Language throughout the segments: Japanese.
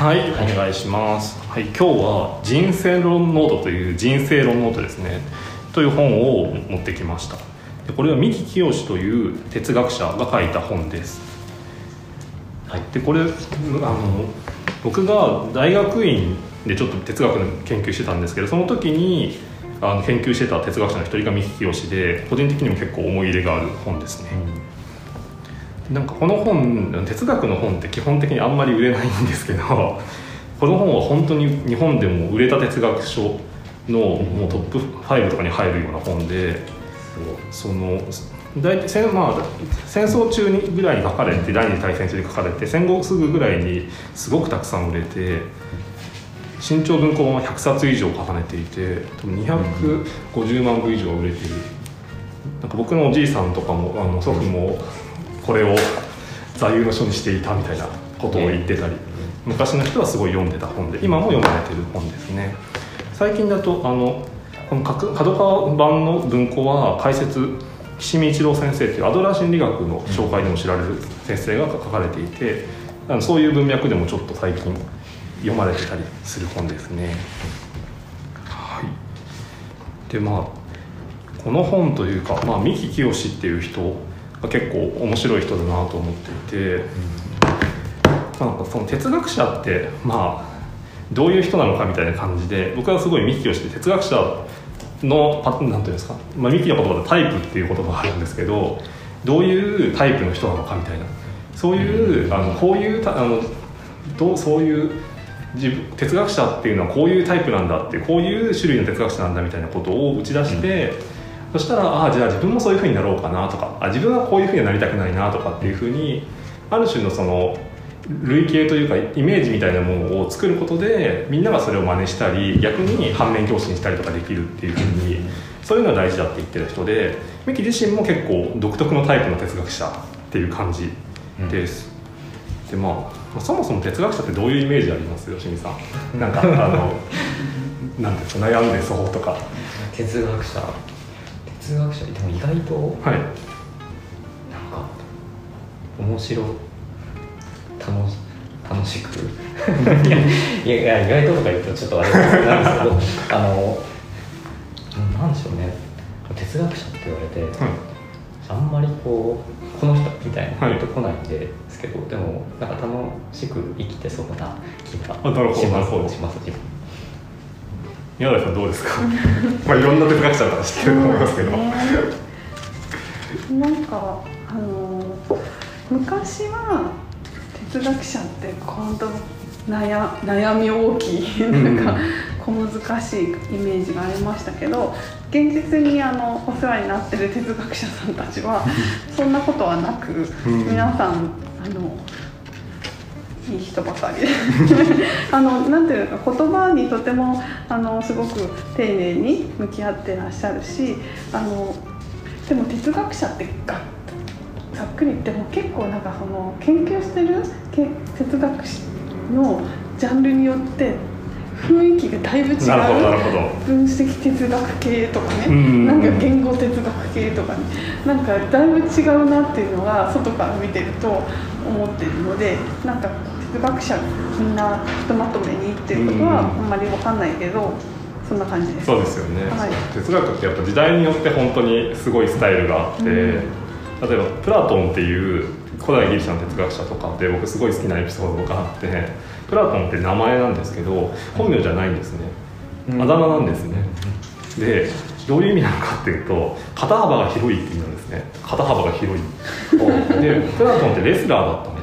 はい、お願いします。はい、今日は人生論ノートという人生論ノートですね。という本を持ってきました。でこれは三木清という哲学者が書いた本です。はい、でこれあの僕が大学院でちょっと哲学の研究してたんですけど、その時にあの研究してた哲学者の一人が三木清で、個人的にも結構思い入れがある本ですね。なんかこの本哲学の本って基本的にあんまり売れないんですけどこの本は本当に日本でも売れた哲学書のもうトップ5とかに入るような本でその大体戦,、まあ、戦争中にぐらいに書かれて第二次大戦中に書かれて戦後すぐぐらいにすごくたくさん売れて新潮文庫本は100冊以上重ねていて多分250万部以上売れている。なんか僕のおじいさんとかもあの祖父もこれを座右の書にしていたみたいなことを言ってたり昔の人はすごい読んでた本で今も読まれてる本ですね。最近だとあのこの角川版の文庫は解説岸見一郎先生というアドラー心理学の紹介でも知られる先生が書かれていてあのそういう文脈でもちょっと最近読まれてたりする本ですね。はい。でまあこの本というか、まあ、三木清っていう人結構面白い人だなと思っていて、なんかその哲学者ってまあどういう人なのかみたいな感じで僕はすごい三木清って哲学者のパなんていうんですか、まあ、三木の言葉でタイプっていう言葉があるんですけどどういうタイプの人なのかみたいな。そういう、あのこういうたあのどうそういう自分哲学者っていうのはこういうタイプなんだってこういう種類の哲学者なんだみたいなことを打ち出して、そしたらああじゃあ自分もそういうふうになろうかなとかあ自分はこういうふうにはなりたくないなとかっていうふうにある種のその類型というかイメージみたいなものを作ることでみんながそれを真似したり逆に反面教師にしたりとかできるっていうふうにそういうのが大事だって言ってる人でミキ自身も結構独特のタイプの哲学者っていう感じです。でまあそもそも哲学者ってどういうイメージあります吉見さん？なんかあの なんですか悩んでそうとか。哲学者哲学者でも意外とはい。なんか面白楽し楽しく。いやいや意外ととか言うとちょっとあれなんですけど あのなんでしょうね。哲学者って言われて、はい。あんまりこうこの人みたいな人来ないんですけど、でもなんか楽しく生きてそうな気がしますします自分宮台さんどうですか？まあいろんな哲学者の方知ってると思いますけど、ねなんかあの昔は哲学者って本当悩悩み大きいなんか小難しいイメージがありましたけど現実にあのお世話になってる哲学者さんたちはそんなことはなくうん。皆さんあのいい人ばかり。で あのなんていうのか言葉にとてもあのすごく丁寧に向き合ってらっしゃるしあのでも哲学者ってがざっくり言っても結構なんかその研究してるけ哲学史のジャンルによって雰囲気がだいぶ違う。なるほどなるほど。分析哲学系とかね、うん。なんか言語哲学系とかね。なんかだいぶ違うなっていうのが外から見てると思ってるのでなんか哲学者みんなひとまとめにっていうことはあうん。んまりわかんないけどそんな感じです。そうですよね、はい。哲学ってやっぱ時代によって本当にすごいスタイルがあって、うん。例えばプラトンっていう古代ギリシャの哲学者とかって僕すごい好きなエピソードがあってプラトンって名前なんですけど本名じゃないんですね、うん。あだ名なんですね、でどういう意味なのかっていうと肩幅が広いって意味なんですね。肩幅が広い。でプラトンってレスラーだったん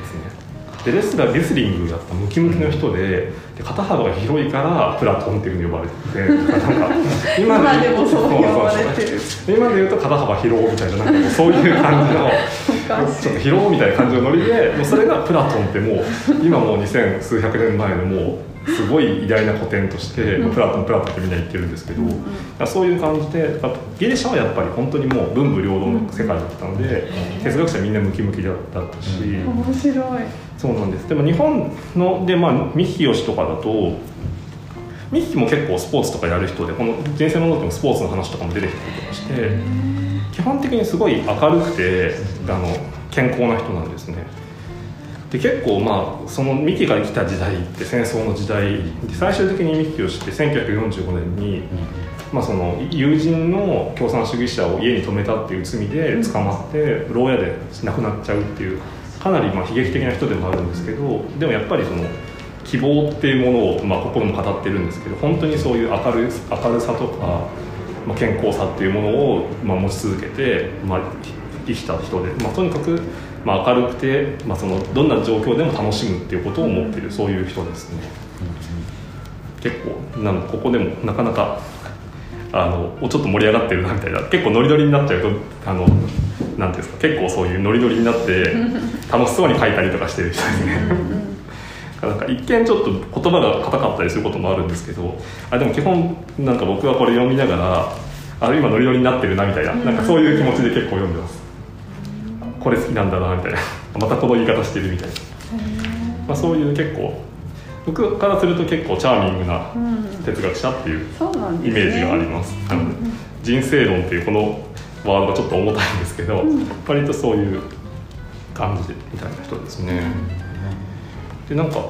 でレスラーレスリングやったムキムキの人でで肩幅が広いからプラトンっていうふうに呼ばれててなんか今でもそう呼ばれてる。今で言うと肩幅広みたいななんかそういう感じの ちょっと広みたいな感じのノリでもうそれがプラトンってもう今もう二千数百年前のもうすごい偉大な古典として、もうプラトンプラトンってみんな言ってるんですけど、うんそういう感じでギリシャはやっぱり本当にもう文武両道の世界だったので、哲学者みんなムキムキだったし、面白い。そうなんです。でも日本のでまあ三木清とかだと三木も結構スポーツとかやる人でこの「人生のノート」もスポーツの話とかも出てきたりとかして基本的にすごい明るくてあの健康な人なんですね。で結構まあその三木が生きた時代って戦争の時代で最終的に三木を知って1945年に、まあ、その友人の共産主義者を家に泊めたっていう罪で捕まって牢屋で亡くなっちゃうっていうかなりまあ悲劇的な人でもあるんですけどでもやっぱりその希望っていうものをまあ心も語ってるんですけど本当にそういう明る明るさとか、まあ、健康さっていうものをまあ持ち続けて、まあ、生きた人で、まあ、とにかくまあ明るくて、まあ、そのどんな状況でも楽しむっていうことを思っているそういう人ですね。結構なんここでもなかなかあのちょっと盛り上がってるなみたいな結構ノリノリになっちゃうとあのなんていうんですか結構そういうノリノリになって 楽しそうに書いたりとかしてる人ですね。なんか一見ちょっと言葉が硬かったりすることもあるんですけどあでも基本なんか僕はこれ読みながらあ今ノリノリになってるなみたいななんかそういう気持ちで結構読んでます。これ好きなんだなみたいな。またこの言い方してるみたいな、まあ、そういう結構僕からすると結構チャーミングな哲学者っていうイメージがあります。なので人生論っていうこのワードがちょっと重たいんですけど、割とそういう感じみたいな人ですね。でなんか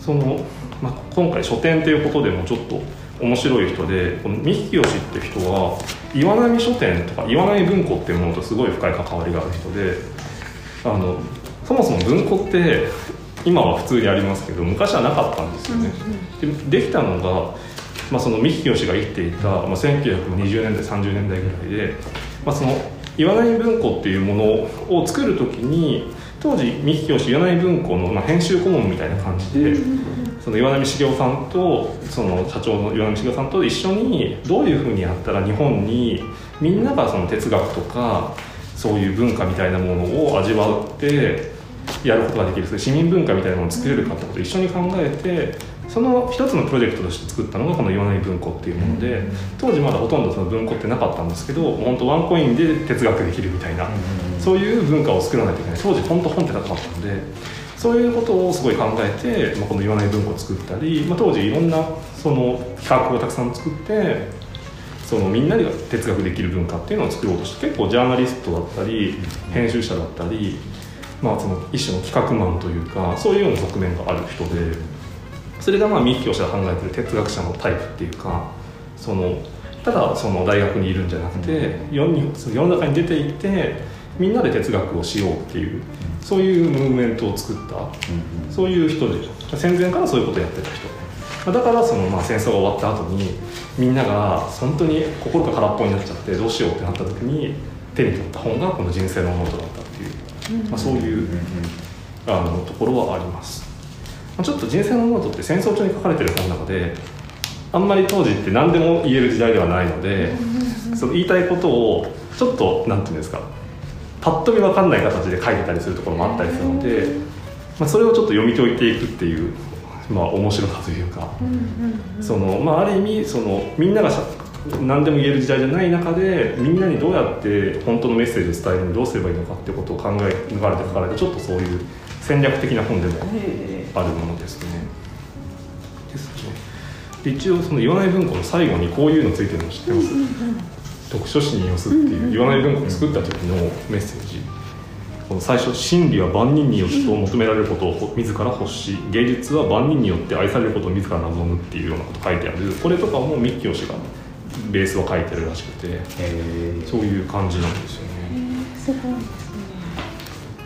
その、まあ、今回書店っていうことでもちょっと面白い人でこの三木清って人は岩波書店とか岩波文庫っていうものとすごい深い関わりがある人であのそもそも文庫って今は普通にありますけど昔はなかったんですよね、うんうん、でできたのが、まあ、その三木清が生きていた、まあ、1920年代30年代ぐらいで、まあ、その岩波文庫っていうものを作る時に当時三木清岩波文庫の、まあ、編集顧問みたいな感じで、その岩波茂雄さんとその社長の岩波茂雄さんと一緒にどういうふうにやったら日本にみんながその哲学とかそういう文化みたいなものを味わってやることができる。市民文化みたいなものを作れるかってことを一緒に考えてその一つのプロジェクトとして作ったのがこの岩波文庫っていうもので当時まだほとんどその文庫ってなかったんですけど本当ワンコインで哲学できるみたいなそういう文化を作らないといけない。当時本当本ってなかったのでそういうことをすごい考えて、まあ、この岩波文庫を作ったり、まあ、当時いろんなその企画をたくさん作ってそのみんなで哲学できる文化っていうのを作ろうとして結構ジャーナリストだったり編集者だったりまあ、その一種の企画マンというかそういうような側面がある人でそれがまあ三木教師が考えてる哲学者のタイプっていうかそのただその大学にいるんじゃなくて世世の中に出ていってみんなで哲学をしようっていうそういうムーブメントを作ったそういう人で戦前からそういうことをやってた人。だからそのまあ戦争が終わった後にみんなが本当に心が空っぽになっちゃってどうしようってなった時に手に取った本がこの「人生論ノート」だったまあ、そういうあのところはあります、まあ、ちょっと人生論ノートって戦争中に書かれてる本なのであんまり当時って何でも言える時代ではないのでその言いたいことをちょっと何て言うんですかパッと見分かんない形で書いてたりするところもあったりするので、まあ、それをちょっと読み解いていくっていう、まあ、面白さというか、そのまあ、ある意味そのみんなが何でも言える時代じゃない中でみんなにどうやって本当のメッセージを伝えるにどうすればいいのかってことを考え抜かれて書かれたちょっとそういう戦略的な本でもあるものですね。ですね。で一応その言わない文庫の最後にこういうのついてるの知ってます、読書誌に寄すっていう言わない文庫を作った時のメッセージ。この最初「真理は万人によって求められることを自ら欲し芸術は万人によって愛されることを自ら望む」っていうようなこと書いてある。これとかも三木義がベースを書いてるらしくてそういう感じなんですよね。すごいですね。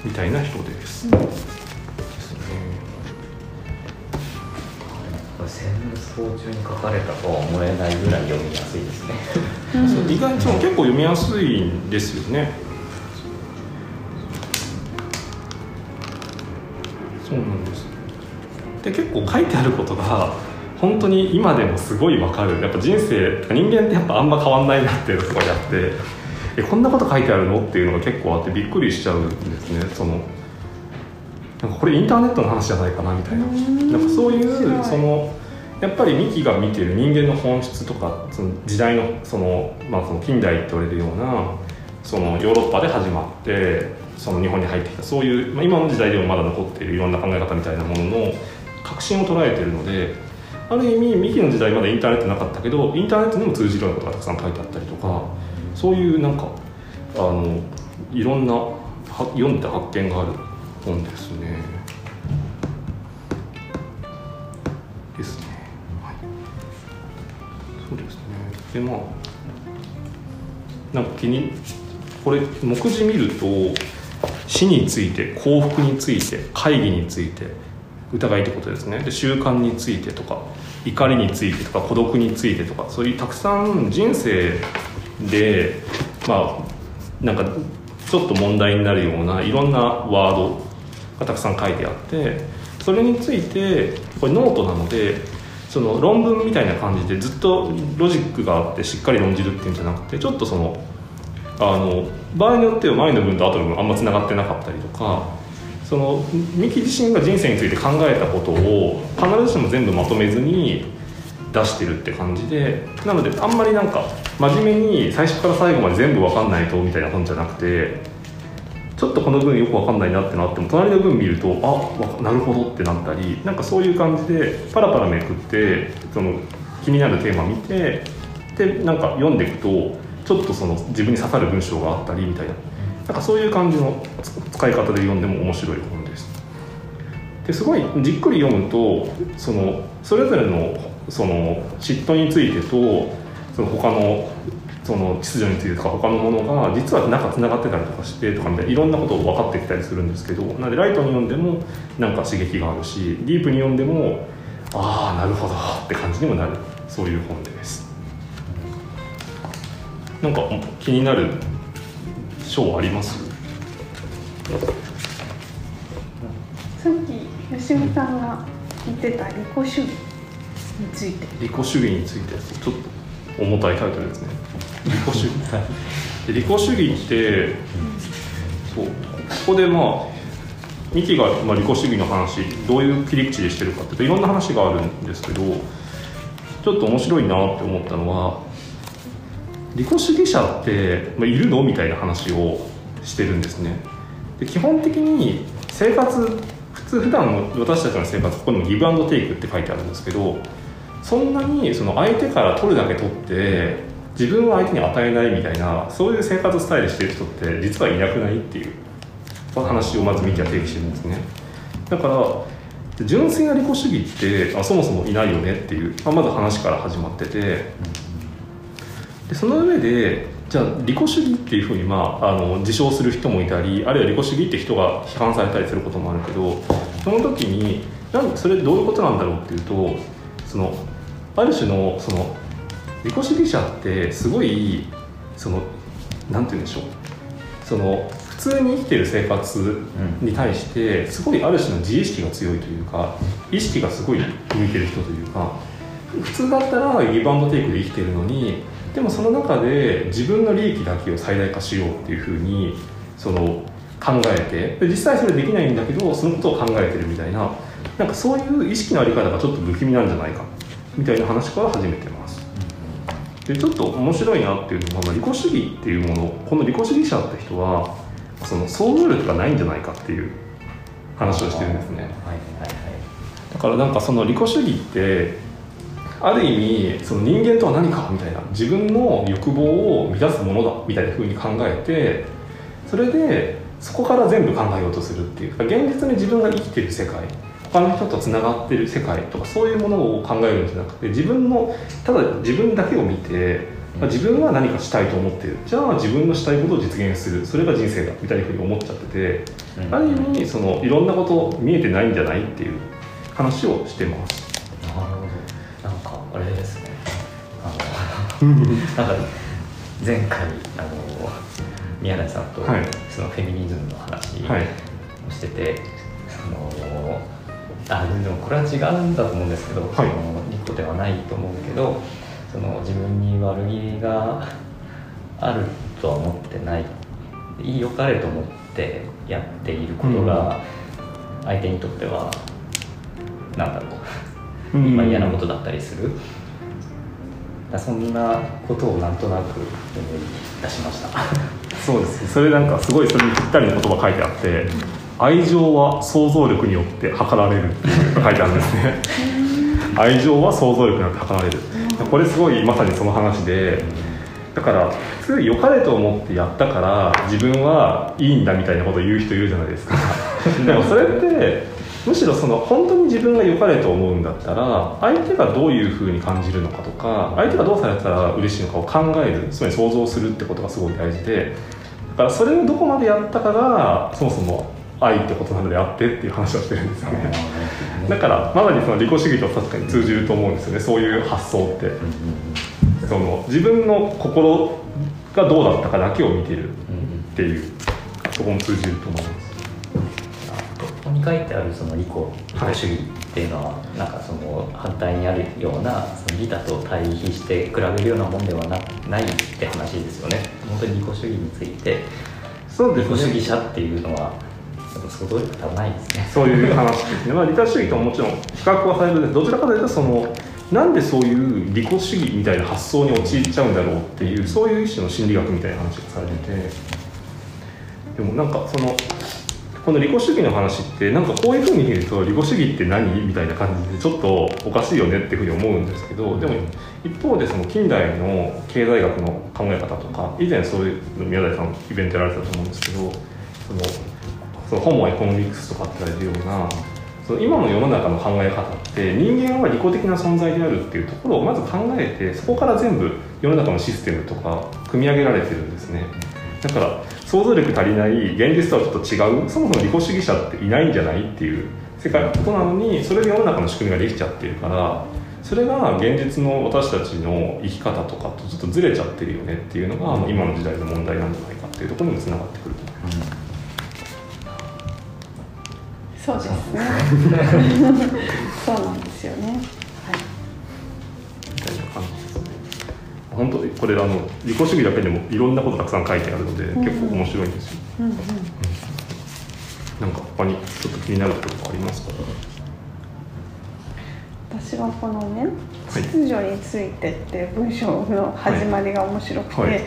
みたいな人で。す。うん、ですね。戦争中に書かれたとは思えないぐらい読みやすいですね。うん、意外と結構読みやすいんですよね。そうなんです。で結構書いてあることが本当に今でもすごいわかるやっぱ人生人間ってやっぱあんま変わんないなっていうのがすごいあってえこんなこと書いてあるの？っていうのが結構あってびっくりしちゃうんですねそのなんかこれインターネットの話じゃないかなみたいな。なんかそういうそのやっぱりミキが見てる人間の本質とかその時代のその,、まあ、その近代って言われるようなそのヨーロッパで始まってその日本に入ってきたそういう、まあ、今の時代でもまだ残っているいろんな考え方みたいなものの革新を捉えているのである意味ミキの時代まだインターネットなかったけどインターネットにも通じるようなことがたくさん書いてあったりとかそういうなんかあのいろんな読んで発見がある本ですね。ですね。はい、そうですね。でまあなんか気にこれ目次見ると死について幸福について懐疑について疑いってことですねで習慣についてとか怒りについてとか孤独についてとかそういうたくさん人生でまあなんかちょっと問題になるようないろんなワードがたくさん書いてあってそれについてこれノートなのでその論文みたいな感じでずっとロジックがあってしっかり論じるっていうんじゃなくてちょっとそのあの場合によっては前の文と後の文あんまつながってなかったりとかそのミキ自身が人生について考えたことを必ずしも全部まとめずに出してるって感じでなのであんまりなんか真面目に最初から最後まで全部分かんないとみたいな本じゃなくてちょっとこの文よく分かんないなってなっても隣の文見るとあなるほどってなったりなんかそういう感じでパラパラめくってその気になるテーマ見てでなんか読んでいくとちょっとその自分に刺さる文章があったりみたいな。なんかそういう感じの使い方で読んでも面白い本です。ですごいじっくり読むとそのそれぞれのその嫉妬についてとその他のその秩序についてとか他のものが実はなんかつながってたりとかしてとかみたいないろんなことを分かってきたりするんですけどなのでライトに読んでもなんか刺激があるしディープに読んでもああなるほどって感じにもなる。そういう本です。なんか気になる章あります？さっき吉見さんが言ってた利己主義について。利己主義についてちょっと重たいタイトルですね利己主義で利己主義ってそうここでまあミキが、まあ、利己主義の話どういう切り口でしてるかっていうといろんな話があるんですけどちょっと面白いなって思ったのは利己主義者って、まあ、いるの？みたいな話をしてるんですね。で基本的に生活普通普段の私たちの生活ここにもギブアンドテイクって書いてあるんですけどそんなにその相手から取るだけ取って自分は相手に与えないみたいなそういう生活スタイルしてる人って実はいなくないっていう話をまずミキは定義してるんですね。だから純粋な利己主義ってあそもそもいないよねっていう、まあ、まず話から始まってて。でその上でじゃあ利己主義っていうふうに、まあ、あの自称する人もいたりあるいは利己主義って人が批判されたりすることもあるけどその時になんそれどういうことなんだろうっていうとそのある種のその利己主義者ってすごいそのなんて言うんでしょう。その普通に生きてる生活に対してすごいある種の自意識が強いというか意識がすごい向いてる人というか普通だったらギブアンドテイクで生きてるのにでもその中で自分の利益だけを最大化しようっていうふうにその考えてで実際それできないんだけどそのことを考えてるみたいななんかそういう意識のあり方がちょっと不気味なんじゃないかみたいな話から始めてますでちょっと面白いなっていうのは、まあ、利己主義っていうものこの利己主義者って人はその想像力がないんじゃないかっていう話をしてるんですね。はいはいはい。だからなんかその利己主義ってある意味その人間とは何かみたいな自分の欲望を満たすものだみたいな風に考えてそれでそこから全部考えようとするっていう。現実に自分が生きてる世界他の人とつながってる世界とかそういうものを考えるんじゃなくて自分のただ自分だけを見てまあ自分は何かしたいと思ってる。じゃあ自分のしたいことを実現する。それが人生だ。みたいなふうに思っちゃっててうん。ある意味そのいろんなこと見えてないんじゃないっていう話をしてます。なるほど。なんかあれですね。あの なんか前回あの宮台さんとはい。そのフェミニズムの話はい。をしてて、そのあでもこれは違うんだと思うんですけど、い。その一個ではないと思うけどその自分に悪気があるとは思ってない。いいよかれと思ってやっていることが相手にとってはなんだろう。まあ、嫌なことだったりする。だそんなことをなんとなく思い出しました。そうですそれなんかすごいそれにぴったりの言葉書いてあって愛情は想像力によって測られるっていうのが書いてあるんですね。愛情は想像力によって測られる。これすごいまさにその話でだから普通良かれと思ってやったから自分はいいんだみたいなことを言う人いるじゃないですか。でもそれってむしろその本当に自分が良かれと思うんだったら相手がどういうふうに感じるのかとか相手がどうされたら嬉しいのかを考えるつまり想像するってことがすごい大事でだからそれをどこまでやったかがそもそも愛ってことなのであってっていう話をしてるんですよね。だからまさにその利己主義と確かに通じると思うんですよねそういう発想って。その自分の心がどうだったかだけを見てるっていうそこも通じると思いますここに書いてあるその利己利己主義っていうのは、なんかその反対にあるようなその利他と対比して比べるようなもんではなないって話ですよね。本当に利己主義についてそう利己主義者っていうのは想像力多分ないですね。そういう話ですね、まあ、利他主義とももちろん比較はされるんです。どちらかというとそのなんでそういう利己主義みたいな発想に陥っちゃうんだろうっていうそういう一種の心理学みたいな話がされてて。でもなんかそのこの利己主義の話ってなんかこういうふうに見ると利己主義って何みたいな感じでちょっとおかしいよねっていうふうに思うんですけどでも一方でその近代の経済学の考え方とか以前そういう宮台さんイベントやられたと思うんですけどそのそのホモエコノミクスとかって言われるようなその今の世の中の考え方って人間は利己的な存在であるっていうところをまず考えてそこから全部世の中のシステムとか組み上げられてるんですね。だから想像力足りない現実とはちょっと違うそもそも利己主義者っていないんじゃないっていう世界のことなのにそれで世の中の仕組みができちゃってるからそれが現実の私たちの生き方とかとちょっとずれちゃってるよねっていうのが今の時代の問題なんじゃないかっていうところにもつながってくるとそうですね。そうなんですよね。はい。みたいな感じですね。本当にこれあの利己主義だけでもいろんなことたくさん書いてあるので、ん結構面白いんですよ。うんうん。なんか他にちょっと気になるところありますか？私はこのねはい。秩序についてって文章の始まりが面白くて、はい。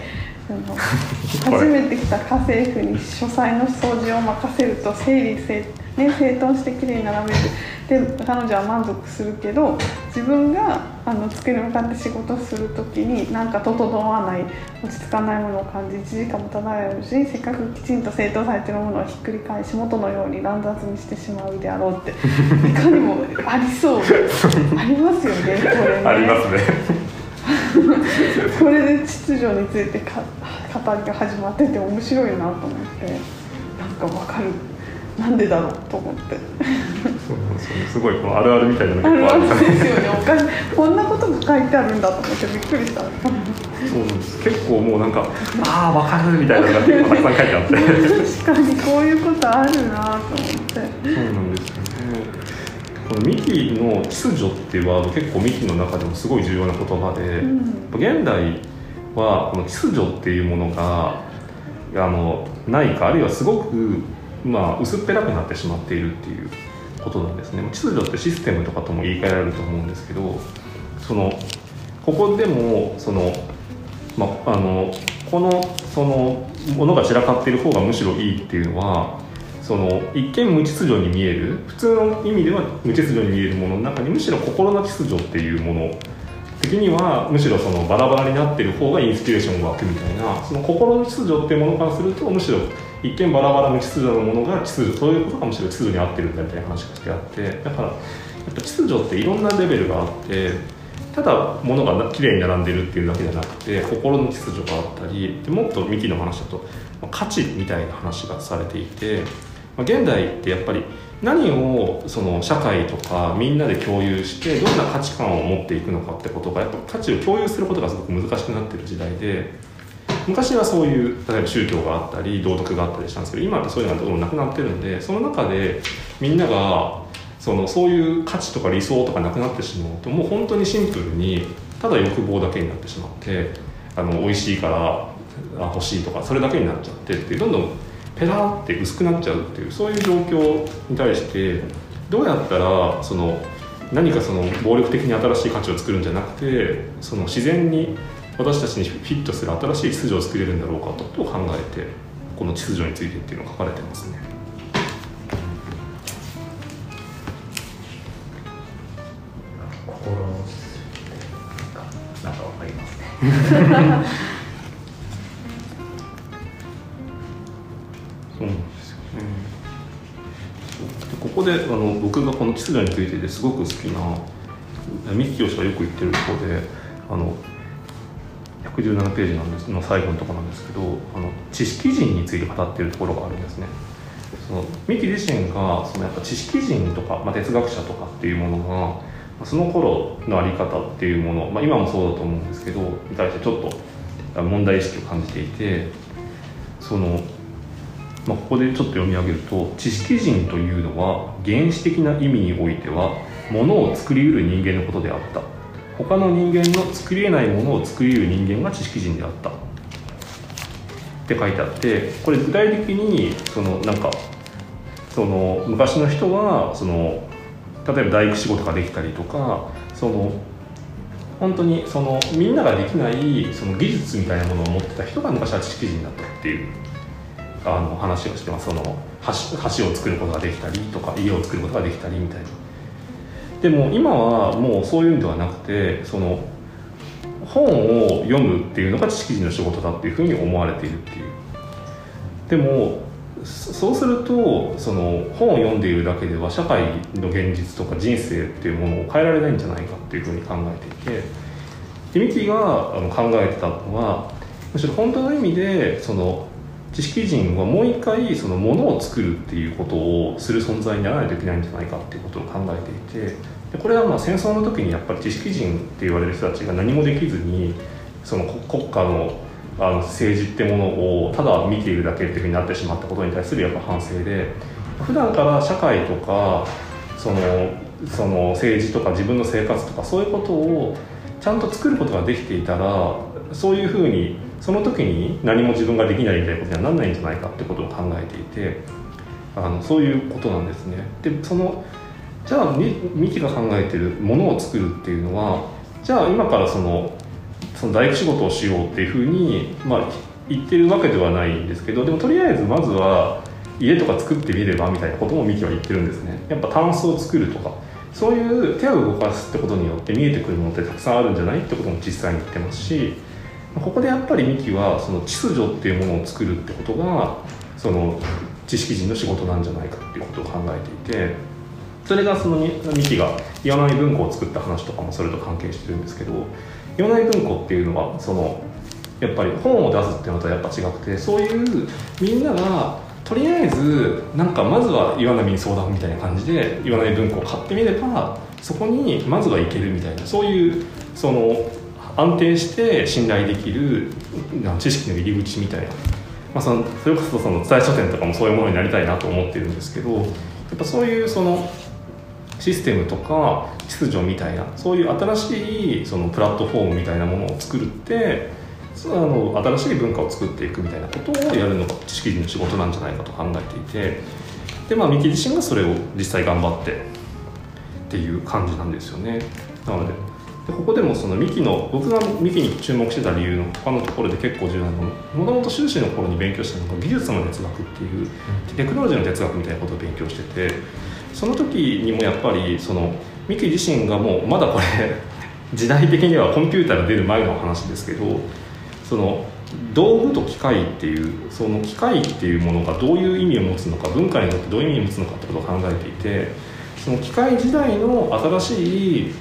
あの初めて来た家政婦に書斎の掃除を任せると整理整,、ね、整頓してきれいに並べるで彼女は満足するけど自分があの机に向かって仕事する時になんか整わない落ち着かないものを感じ1時間も経たないうちにせっかくきちんと整頓されてるものをひっくり返し元のように乱雑にしてしまうであろうっていかにもありそう ありますよねこれねありますね。これで秩序についてか語りが始まってて面白いなと思ってなんかわかるなんでだろうと思ってそうなんですよね。すごいこのあるあるみたいなのがあ結構あるるあるですよねおかしいこんなことが書いてあるんだと思ってびっくりしたそうなんです。結構もうなんかああわかるみたいなのが結構たくさん書いてあって。確かにこういうことあるなと思ってそうなんですよね。このミキの秩序っていうワード結構ミキの中でもすごい重要な言葉で、うん現代はこの秩序っていうものがあのないかあるいはすごく、まあ、薄っぺらくなってしまっているっていうことなんですね。秩序ってシステムとかとも言い換えられると思うんですけどそのここでもその、まあ、あのこのそのものが散らかっている方がむしろいいっていうのはその一見無秩序に見える普通の意味では無秩序に見えるものの中にむしろ心の秩序っていうもの的にはむしろそのバラバラになってる方がインスピレーションが湧くみたいなその心の秩序っていうものからするとむしろ一見バラバラの秩序のものが秩序そういうことがむしろ秩序に合ってるんだみたいな話がしてあってだからやっぱ秩序っていろんなレベルがあってただ物がきれいに並んでるっていうだけじゃなくて心の秩序があったりでもっとミキの話だと価値みたいな話がされていて、ま、現代ってやっぱり何をその社会とかみんなで共有してどんな価値観を持っていくのかってことがやっぱ価値を共有することがすごく難しくなってる時代で昔はそういう例えば宗教があったり道徳があったりしたんですけど今ってそういうのがどんどんなくなってるんでその中でみんながそのそういう価値とか理想とかなくなってしまうともう本当にシンプルにただ欲望だけになってしまってあの美味しいから欲しいとかそれだけになっちゃってってどんどんペラーって薄くなっちゃうっていうそういう状況に対してどうやったらその何かその暴力的に新しい価値を作るんじゃなくてその自然に私たちにフィットする新しい秩序を作れるんだろうかとことを考えてこの秩序についてっていうのが書かれてますね。心のなんかわかりますね そうなんですよね。でここであの僕がこの秩序についてですごく好きな三木清がよく言ってるとこであの117ページなんですの最後のところなんですけどあの知識人について語っているところがあるんですね。その三木自身がそのやっぱ知識人とか、まあ、哲学者とかっていうものがその頃の在り方っていうもの、まあ、今もそうだと思うんですけどに対してちょっと問題意識を感じていてその、まあ、ここでちょっと読み上げると知識人というのは原始的な意味においてはものを作りうる人間のことであった。他の人間の作り得ないものを作り得る人間が知識人であった。って書いてあってこれ具体的にそのなんかその昔の人はその例えば大工仕事ができたりとかその本当にそのみんなができないその技術みたいなものを持ってた人が昔は知識人だったっていう。あの話をしてます。その橋橋を作ることができたりとか家を作ることができたりみたいな。でも今はもうそういうんではなくてその本を読むっていうのが知識人の仕事だっていうふうに思われているっていう。でもそうするとその本を読んでいるだけでは社会の現実とか人生っていうものを変えられないんじゃないかっていうふうに考えていて。でミキが考えてたのはむしろ本当の意味でその知識人はもう一回そのものを作るっていうことをする存在にならないといけないんじゃないかっていうことを考えていてでこれはまあ戦争の時にやっぱり知識人って言われる人たちが何もできずにその国家のあの政治ってものをただ見ているだけっていうふうになってしまったことに対するやっぱ反省で普段から社会とかそのその政治とか自分の生活とかそういうことをちゃんと作ることができていたらそういうふうにその時に何も自分ができないみたいなことにはならないんじゃないかってことを考えていてあのそういうことなんですね。でそのじゃあミキが考えてるものを作るっていうのはじゃあ今からそのその大工仕事をしようっていうふうに、まあ、言ってるわけではないんですけどでもとりあえずまずは家とか作ってみればみたいなこともミキは言ってるんですねやっぱタンスを作るとかそういう手を動かすってことによって見えてくるものってたくさんあるんじゃないってことも実際に言ってますしここでやっぱりミキはその秩序っていうものを作るってことがその知識人の仕事なんじゃないかっていうことを考えていてそれがそのミキが岩波文庫を作った話とかもそれと関係してるんですけど岩内文庫っていうのはそのやっぱり本を出すっていうのとはやっぱ違くてそういうみんながとりあえずなんかまずは岩波に相談みたいな感じで岩波文庫を買ってみればそこにまずはいけるみたいなそういうその安定して信頼できる知識の入り口みたいな、まあ、そのそれこそその伝え書店とかもそういうものになりたいなと思ってるんですけどやっぱそういうそのシステムとか秩序みたいなそういう新しいそのプラットフォームみたいなものを作るってあの新しい文化を作っていくみたいなことをやるのが知識人の仕事なんじゃないかと考えていてでまあ三木自身がそれを実際頑張ってっていう感じなんですよね。なのででここでもそのミキの僕がミキに注目してた理由の他のところで結構重要なのはもともと修士の頃に勉強したのが技術の哲学っていうテクノロジーの哲学みたいなことを勉強しててその時にもやっぱりそのミキ自身がもうまだこれ時代的にはコンピューターが出る前の話ですけどその道具と機械っていうその機械っていうものがどういう意味を持つのか文化にとってどういう意味を持つのかってことを考えていてその機械時代の新しい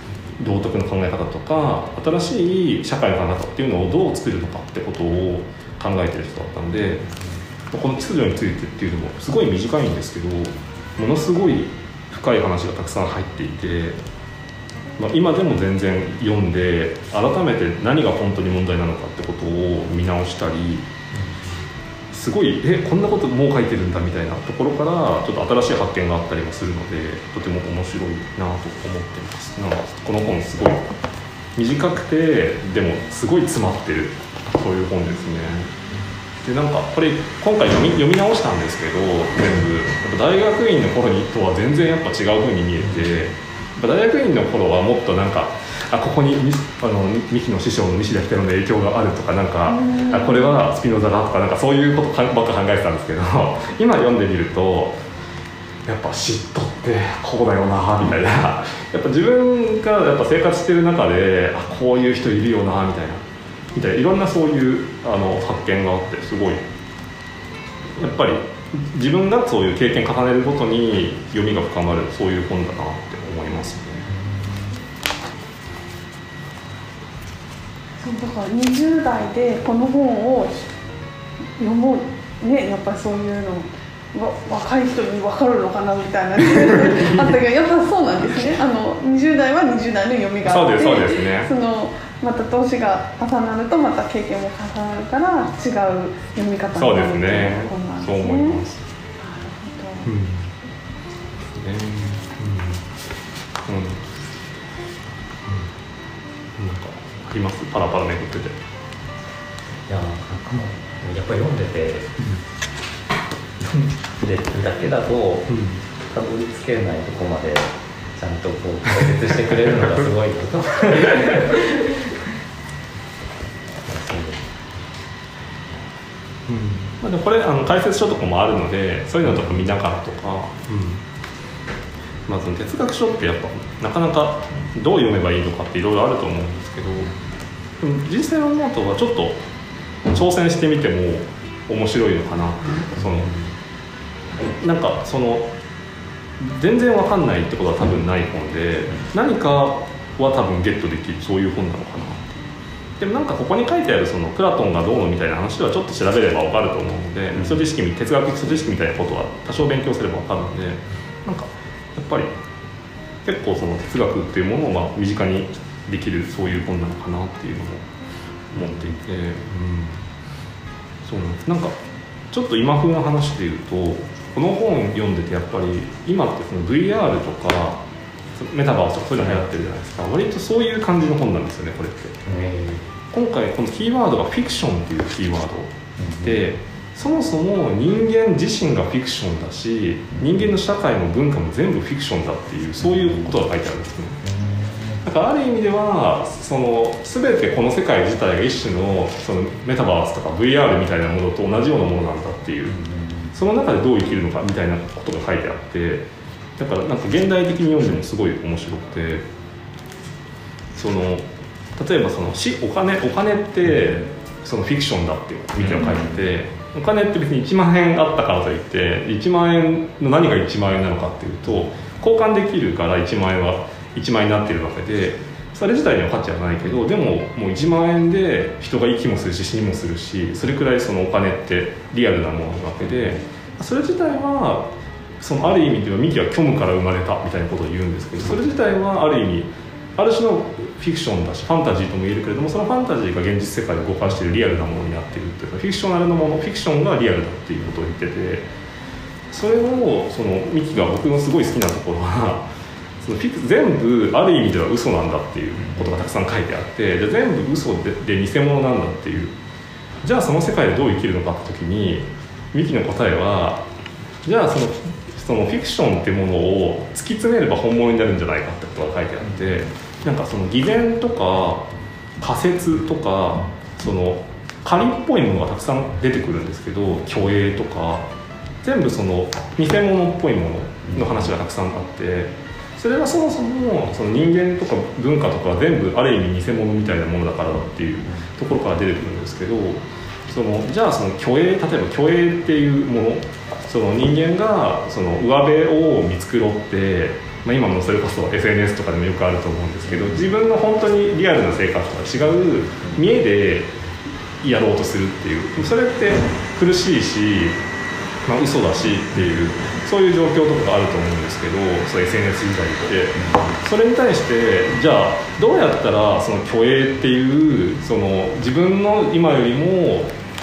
道徳の考え方とか新しい社会の考え方っていうのをどう作るのかってことを考えてる人だったんでこの秩序についてっていうのもすごい短いんですけどものすごい深い話がたくさん入っていて、まあ、今でも全然読んで改めて何が本当に問題なのかってことを見直したりすごいえこんなこともう書いてるんだみたいなところからちょっと新しい発見があったりもするのでとても面白いなと思ってます。なんかこの本すごい短くてでもすごい詰まってるそういう本ですね。でなんかこれ今回読み読み直したんですけど全部。大学院の頃にとは全然やっぱ違う風に見えて大学院の頃はもっとなんかあここにあの三木の師匠の西田秀の影響があるとかなんかあこれはスピノザだとかなんかそういうことばっか考えてたんですけど 今読んでみるとやっぱ嫉妬ってこうだよなみたいな。やっぱ自分がやっぱ生活してる中であこういう人いるよなみたいな。みたいないろんなそういうあの発見があってすごい。やっぱり自分がそういう経験重ねるごとに読みが深まるそういう本だなって思いますねだから20代でこの本を読もうねやっぱりそういうのわ若い人に分かるのかなみたいなあったけどやっぱそうなんですね。あの20代は20代の読みがあってそうですそうですね。そのまた年が重なるとまた経験も重なるから違う読み方そうになるっていですね。う本なんですそうね。思います。なるほどうんかあります。パラパラめくってて。いやなんかもうやっぱり読んでて読んでるだけだとたどり着けないとこまでちゃんとこう解説してくれるのがすごいなとまあ、でもこれあの解説書とかもあるのでそういうのとか見ながらとか、まあ、その哲学書ってやっぱなかなかどう読めばいいのかっていろいろあると思うんですけどでも人生のノートはちょっと挑戦してみても面白いのかな。そのなんかその全然わかんないってことは多分ない本で何かは多分ゲットできるそういう本なのかなでもなんかここに書いてあるそのプラトンがどうのみたいな話はちょっと調べればわかると思うので、基礎知識み哲学的基礎知識みたいなことは多少勉強すればわかるのでなんかやっぱり結構その哲学っていうものをまあ身近にできるそういう本なのかなっていうのも思っていて、うん、そうなんです。なんかちょっと今風な話で言うとこの本読んでてやっぱり今ってその VR とかメタバースとかそういうの流行ってるじゃないですか。割とそういう感じの本なんですよねこれって。今回このキーワードがフィクションっていうキーワード。でそもそも人間自身がフィクションだし人間の社会も文化も全部フィクションだっていうそういうことが書いてあるんですねだからある意味ではその全てこの世界自体が一種のそのメタバースとか VR みたいなものと同じようなものなんだっていうその中でどう生きるのかみたいなことが書いてあってだからなんか現代的に読んでもすごい面白くてその例えばそのしお金お金ってそのフィクションだってミキは書いてて、お金って別に1万円あったからといって1万円の何が1万円なのかっていうと交換できるから1万円は1万円になってるわけでそれ自体には価値はないけどでももう1万円で人が息もするし死にもするしそれくらいそのお金ってリアルなものなわけでそれ自体はそのある意味ではミキは虚無から生まれたみたいなことを言うんですけどそれ自体はある意味ある種のフィクションだしファンタジーとも言えるけれどもそのファンタジーが現実世界で動かしているリアルなものになっているっていうかフィクショナルのものフィクションがリアルだっていうことを言っててそれをそのミキが僕のすごい好きなところはそのフィク全部ある意味では嘘なんだっていうことがたくさん書いてあってじゃ全部嘘でで偽物なんだっていう。じゃあその世界でどう生きるのかって時にミキの答えはじゃあそのそのフィクションってものを突き詰めれば本物になるんじゃないかってことが書いてあってなんかその偽善とか仮説とかその仮っぽいものがたくさん出てくるんですけど虚栄とか全部その偽物っぽいものの話がたくさんあってそれはそもそもその人間とか文化とか全部ある意味偽物みたいなものだからだっていうところから出てくるんですけどそのじゃあその虚栄例えば虚栄っていうものその人間がその上辺を見繕って、まあ、今もそれこそ SNS とかでもよくあると思うんですけど自分の本当にリアルな生活とは違う見栄でやろうとするっていう。それって苦しいし、まあ、嘘だしっていうそういう状況とかがあると思うんですけどそう SNS 時代ってそれに対してじゃあどうやったらその虚栄っていうその自分の今よりも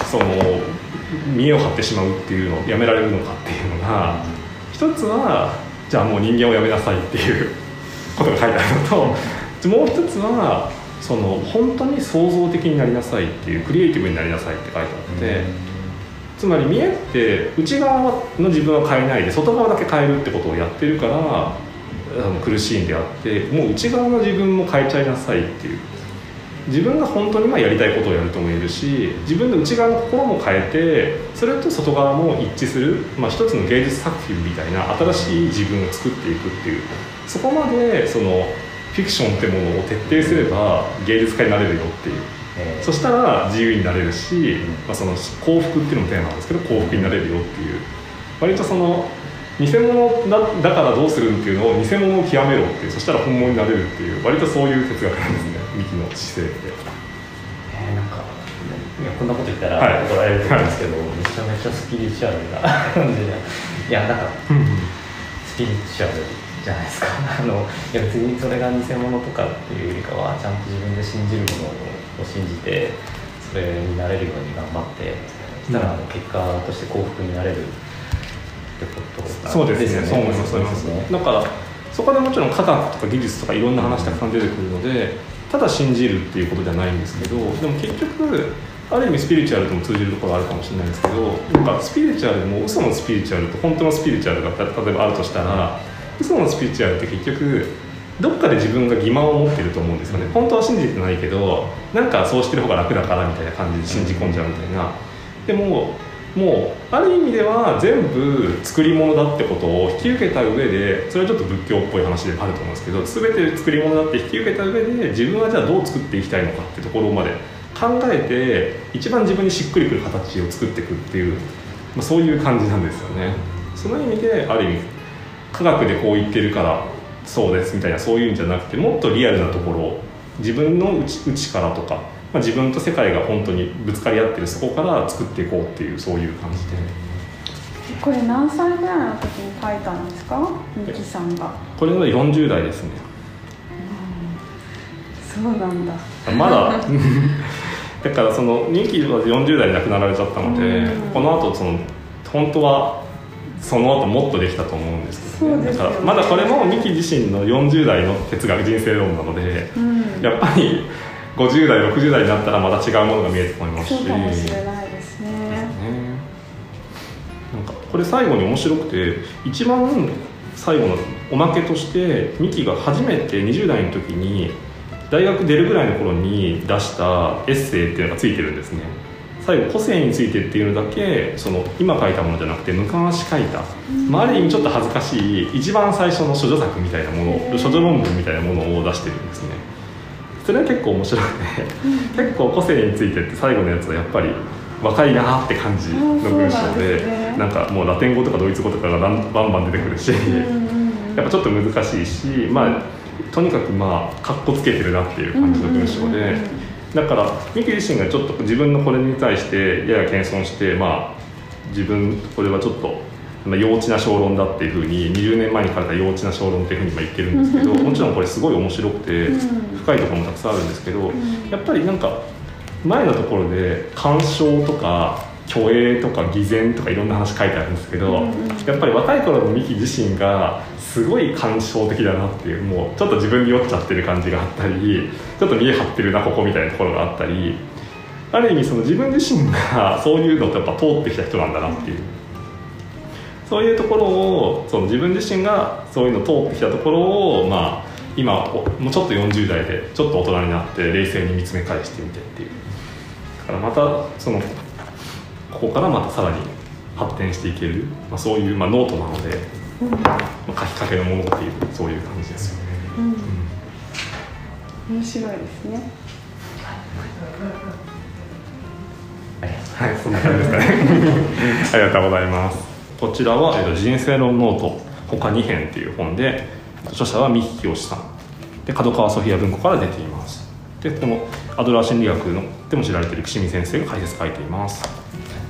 その見栄を張ってしまうっていうのをやめられるのかっていうのが一つはじゃあもう人間をやめなさいっていう ことが書いてあるのともう一つはその本当に創造的になりなさいっていうクリエイティブになりなさいって書いてあって、つまり見えって内側の自分は変えないで外側だけ変えるってことをやってるからあの苦しいんであってもう内側の自分も変えちゃいなさいっていう。自分が本当にまやりたいことをやるとも言えるし自分の内側の心も変えてそれと外側も一致する、まあ、一つの芸術作品みたいな新しい自分を作っていくっていう。そこまでそのフィクションってものを徹底すれば芸術家になれるよっていう。そしたら自由になれるし、まあ、その幸福っていうのもテーマなんですけど幸福になれるよっていう。割とその偽物だだからどうするっていうのを偽物を極めろっていうそしたら本物になれるっていう割とそういう哲学なんですね。ミキの姿勢って。えーなんかこんなこと言ったらはい。怒られると思うんですけど、めちゃめちゃスピリチュアルな 感じで。いやなんかスピリチュアルじゃないですか。あのいや別にそれが偽物とかっていうよりかはちゃんと自分で信じるものを信じてそれになれるように頑張ってそしたら結果として幸福になれるってことそうですね、よそう思います、そう思います。だから、そこでもちろん科学とか技術とかいろんな話たくさん出てくるので、ただ信じるっていうことじゃないんですけど、でも結局、ある意味スピリチュアルとも通じるところあるかもしれないですけど、なんかスピリチュアルでも嘘のスピリチュアルと本当のスピリチュアルが例えばあるとしたら、嘘のスピリチュアルって結局、どっかで自分が欺瞞を持ってると思うんですよね。本当は信じてないけどなんかそうしてる方が楽だからみたいな感じで信じ込んじゃうみたいな。でももうある意味では全部作り物だってことを引き受けた上でそれはちょっと仏教っぽい話であると思うんですけど全て作り物だって引き受けた上で自分はじゃあどう作っていきたいのかってところまで考えて一番自分にしっくりくる形を作っていくっていう、まあ、そういう感じなんですよね。その意味である意味科学でこう言ってるからそうですみたいなそういうんじゃなくてもっとリアルなところ自分の内内からとか、まあ、自分と世界が本当にぶつかり合ってるそこから作っていこうっていうそういう感じで。これ何歳ぐらいの時に書いたんですか？ミキさんが。これは40代ですね。そうなんだ。まだ。だからその人気は40代で亡くなられちゃったので、うん。この後その本当はその後もっとできたと思うんですけど、ですよね。だからまだこれもミキ自身の40代の哲学人生論なので、うん。やっぱり50代60代になったらまた違うものが見えてこいますし。そうかもしれないですね。ねなんかこれ最後に面白くて一番最後のおまけとしてミキが初めて20代の時に大学出るぐらいの頃に出したエッセイっていうのがついてるんですね最後個性についてっていうのだけその今書いたものじゃなくて昔書いた、まあ、ある意味ちょっと恥ずかしい一番最初の処女作みたいなもの処女論文みたいなものを出してるんですね。それは結構面白くて結構個性についてって最後のやつはやっぱり若いなって感じの文章でなんかもうラテン語とかドイツ語とかがバンバン出てくるし、やっぱちょっと難しいしまあとにかくまあかっこつけてるなっていう感じの文章でだからミキ自身がちょっと自分のこれに対してやや謙遜してまあ自分これはちょっとまあ幼稚な小論だっていうふうに20年前に書かれた幼稚な小論っていうふうに今言ってるんですけどもちろんこれすごい面白くてうん。深いところもたくさんあるんですけどん。やっぱりなんか前のところで鑑賞とか虚栄とか偽善とかいろんな話書いてあるんですけど、やっぱり若い頃のミキ自身がすごい感傷的だなっていうもうちょっと自分に酔っちゃってる感じがあったりちょっと見え張ってるなここみたいなところがあったりある意味その自分自身がそういうのとやっぱ通ってきた人なんだなっていう。そういうところをその自分自身がそういうの通ってきたところをまあ今おもうちょっと40代でちょっと大人になって冷静に見つめ返してみてっていう。だからまたそのここからまたさらに発展していける、まあ、そういう、まあ、ノートなので、まあ、書きかけのものっていうそういう感じですよね、うん。面白いですね。はい。そんな感じですかね。ありがとうございます。こちらは、えっと人生論ノート。他2編っていう本で著者は三木清さん。で角川ソフィア文庫から出ています。でこのアドラー心理学のでも知られている岸見先生が解説書いています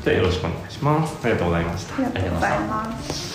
じゃあよろしくお願いします。ありがとうございました。ありがとうございます。